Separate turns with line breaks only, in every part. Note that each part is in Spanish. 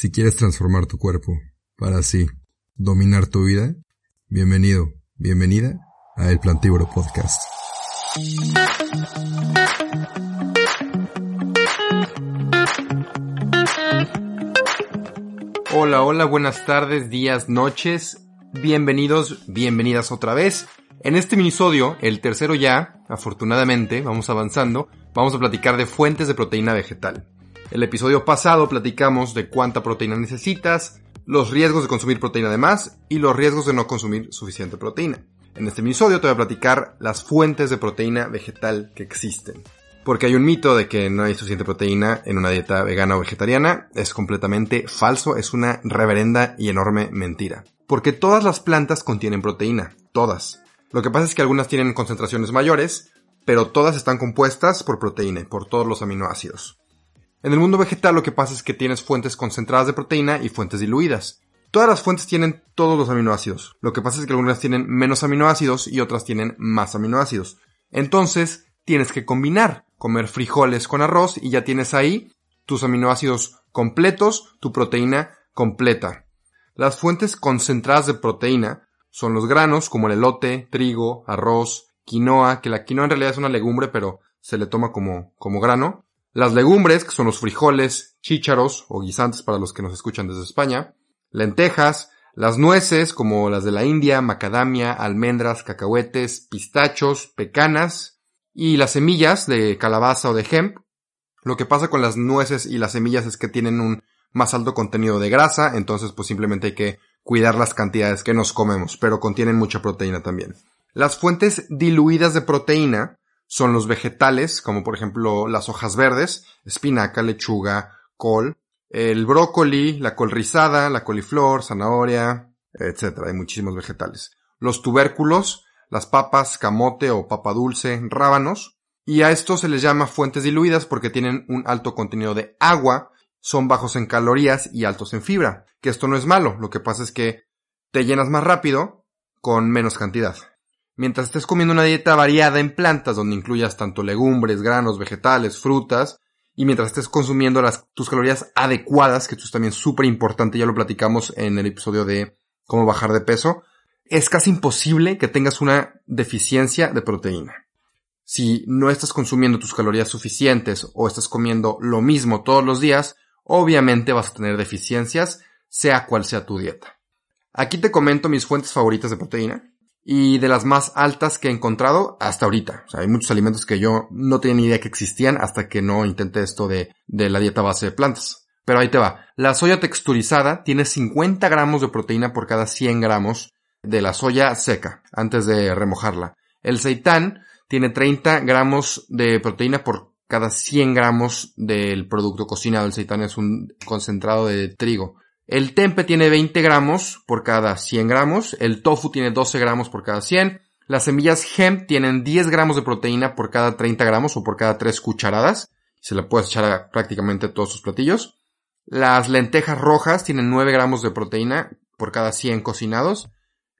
Si quieres transformar tu cuerpo para así dominar tu vida, bienvenido, bienvenida a El Plantívoro Podcast.
Hola, hola, buenas tardes, días, noches. Bienvenidos, bienvenidas otra vez. En este minisodio, el tercero ya, afortunadamente, vamos avanzando, vamos a platicar de fuentes de proteína vegetal. El episodio pasado platicamos de cuánta proteína necesitas, los riesgos de consumir proteína de más y los riesgos de no consumir suficiente proteína. En este episodio te voy a platicar las fuentes de proteína vegetal que existen. Porque hay un mito de que no hay suficiente proteína en una dieta vegana o vegetariana. Es completamente falso, es una reverenda y enorme mentira. Porque todas las plantas contienen proteína, todas. Lo que pasa es que algunas tienen concentraciones mayores, pero todas están compuestas por proteína, por todos los aminoácidos. En el mundo vegetal lo que pasa es que tienes fuentes concentradas de proteína y fuentes diluidas. Todas las fuentes tienen todos los aminoácidos. Lo que pasa es que algunas tienen menos aminoácidos y otras tienen más aminoácidos. Entonces, tienes que combinar, comer frijoles con arroz y ya tienes ahí tus aminoácidos completos, tu proteína completa. Las fuentes concentradas de proteína son los granos como el elote, trigo, arroz, quinoa, que la quinoa en realidad es una legumbre pero se le toma como, como grano, las legumbres, que son los frijoles, chícharos o guisantes para los que nos escuchan desde España, lentejas, las nueces como las de la India, macadamia, almendras, cacahuetes, pistachos, pecanas y las semillas de calabaza o de hemp. Lo que pasa con las nueces y las semillas es que tienen un más alto contenido de grasa, entonces pues simplemente hay que cuidar las cantidades que nos comemos, pero contienen mucha proteína también. Las fuentes diluidas de proteína son los vegetales, como por ejemplo las hojas verdes, espinaca, lechuga, col, el brócoli, la col rizada, la coliflor, zanahoria, etc. Hay muchísimos vegetales. Los tubérculos, las papas, camote o papa dulce, rábanos. Y a estos se les llama fuentes diluidas porque tienen un alto contenido de agua, son bajos en calorías y altos en fibra. Que esto no es malo, lo que pasa es que te llenas más rápido con menos cantidad. Mientras estés comiendo una dieta variada en plantas donde incluyas tanto legumbres, granos, vegetales, frutas, y mientras estés consumiendo las, tus calorías adecuadas, que esto es también súper importante, ya lo platicamos en el episodio de cómo bajar de peso, es casi imposible que tengas una deficiencia de proteína. Si no estás consumiendo tus calorías suficientes o estás comiendo lo mismo todos los días, obviamente vas a tener deficiencias, sea cual sea tu dieta. Aquí te comento mis fuentes favoritas de proteína y de las más altas que he encontrado hasta ahorita. O sea, hay muchos alimentos que yo no tenía ni idea que existían hasta que no intenté esto de, la dieta base de plantas. Pero ahí te va. La soya texturizada tiene 50 gramos de proteína por cada 100 gramos de la soya seca antes de remojarla. El seitán tiene 30 gramos de proteína por cada 100 gramos del producto cocinado. El seitán es un concentrado de trigo. El tempe tiene 20 gramos por cada 100 gramos, el tofu tiene 12 gramos por cada 100, las semillas hemp tienen 10 gramos de proteína por cada 30 gramos o por cada 3 cucharadas, se le puedes echar a prácticamente todos sus platillos. Las lentejas rojas tienen 9 gramos de proteína por cada 100 cocinados.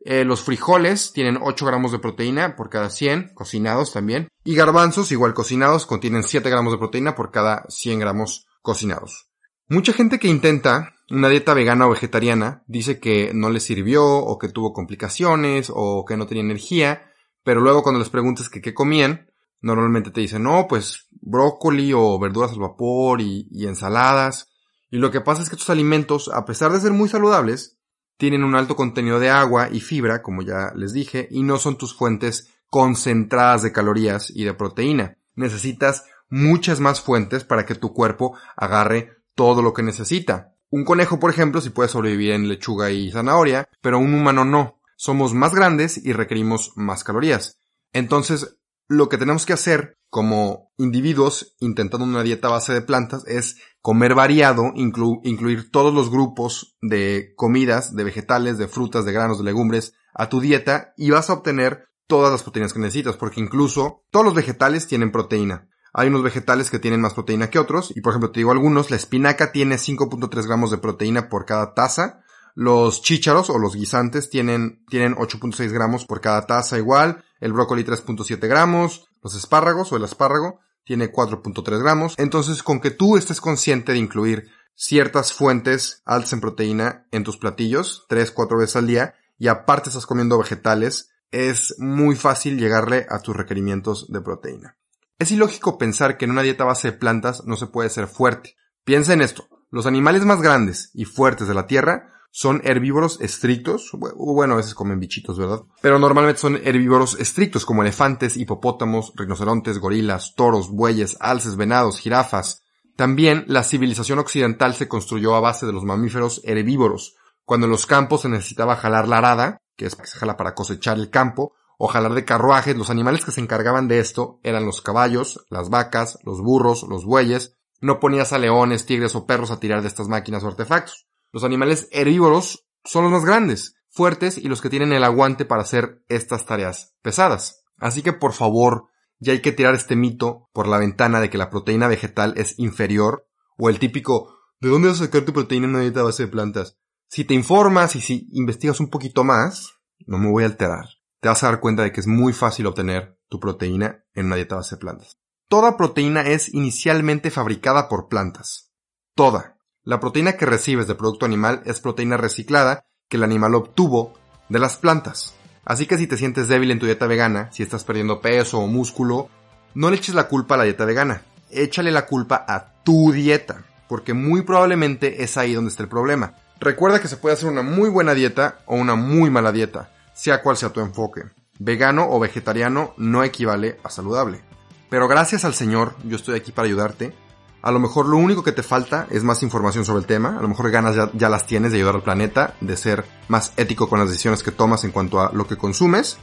Eh, los frijoles tienen 8 gramos de proteína por cada 100 cocinados también. Y garbanzos, igual cocinados, contienen 7 gramos de proteína por cada 100 gramos cocinados. Mucha gente que intenta una dieta vegana o vegetariana dice que no le sirvió o que tuvo complicaciones o que no tenía energía, pero luego cuando les preguntas que qué comían, normalmente te dicen, no, pues brócoli o verduras al vapor y, y ensaladas. Y lo que pasa es que estos alimentos, a pesar de ser muy saludables, tienen un alto contenido de agua y fibra, como ya les dije, y no son tus fuentes concentradas de calorías y de proteína. Necesitas muchas más fuentes para que tu cuerpo agarre todo lo que necesita. Un conejo, por ejemplo, sí puede sobrevivir en lechuga y zanahoria, pero un humano no. Somos más grandes y requerimos más calorías. Entonces, lo que tenemos que hacer como individuos intentando una dieta base de plantas es comer variado, incluir todos los grupos de comidas, de vegetales, de frutas, de granos, de legumbres a tu dieta y vas a obtener todas las proteínas que necesitas, porque incluso todos los vegetales tienen proteína. Hay unos vegetales que tienen más proteína que otros, y por ejemplo te digo algunos, la espinaca tiene 5.3 gramos de proteína por cada taza, los chícharos o los guisantes tienen, tienen 8.6 gramos por cada taza igual, el brócoli 3.7 gramos, los espárragos o el espárrago tiene 4.3 gramos, entonces con que tú estés consciente de incluir ciertas fuentes altas en proteína en tus platillos, tres, cuatro veces al día, y aparte estás comiendo vegetales, es muy fácil llegarle a tus requerimientos de proteína. Es ilógico pensar que en una dieta base de plantas no se puede ser fuerte. Piensa en esto. Los animales más grandes y fuertes de la Tierra son herbívoros estrictos. Bueno, a veces comen bichitos, ¿verdad? Pero normalmente son herbívoros estrictos como elefantes, hipopótamos, rinocerontes, gorilas, toros, bueyes, alces, venados, jirafas. También la civilización occidental se construyó a base de los mamíferos herbívoros, cuando en los campos se necesitaba jalar la arada, que es que se jala para cosechar el campo, o jalar de carruajes, los animales que se encargaban de esto eran los caballos, las vacas, los burros, los bueyes. No ponías a leones, tigres o perros a tirar de estas máquinas o artefactos. Los animales herbívoros son los más grandes, fuertes y los que tienen el aguante para hacer estas tareas pesadas. Así que por favor, ya hay que tirar este mito por la ventana de que la proteína vegetal es inferior o el típico ¿de dónde vas a sacar tu proteína en una dieta base de plantas? Si te informas y si investigas un poquito más, no me voy a alterar. Te vas a dar cuenta de que es muy fácil obtener tu proteína en una dieta base de plantas. Toda proteína es inicialmente fabricada por plantas. Toda. La proteína que recibes de producto animal es proteína reciclada que el animal obtuvo de las plantas. Así que si te sientes débil en tu dieta vegana, si estás perdiendo peso o músculo, no le eches la culpa a la dieta vegana. Échale la culpa a tu dieta, porque muy probablemente es ahí donde está el problema. Recuerda que se puede hacer una muy buena dieta o una muy mala dieta, sea cual sea tu enfoque. Vegano o vegetariano no equivale a saludable. Pero gracias al Señor, yo estoy aquí para ayudarte. A lo mejor lo único que te falta es más información sobre el tema. A lo mejor ganas ya, las tienes de ayudar al planeta, de ser más ético con las decisiones que tomas en cuanto a lo que consumes.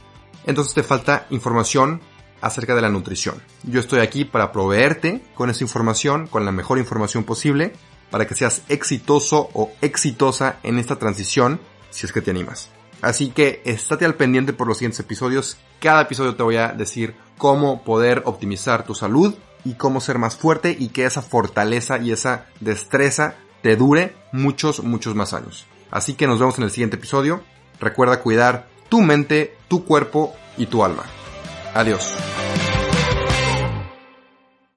Entonces te falta información acerca de la nutrición. Yo estoy aquí para proveerte con esa información, con la mejor información posible para que seas exitoso o exitosa en esta transición si es que te animas. Así que estate al pendiente por los siguientes episodios. Cada episodio te voy a decir cómo poder optimizar tu salud y cómo ser más fuerte y que esa fortaleza y esa destreza te dure muchos, muchos más años. Así que nos vemos en el siguiente episodio. Recuerda cuidar tu mente, tu cuerpo y tu alma. Adiós.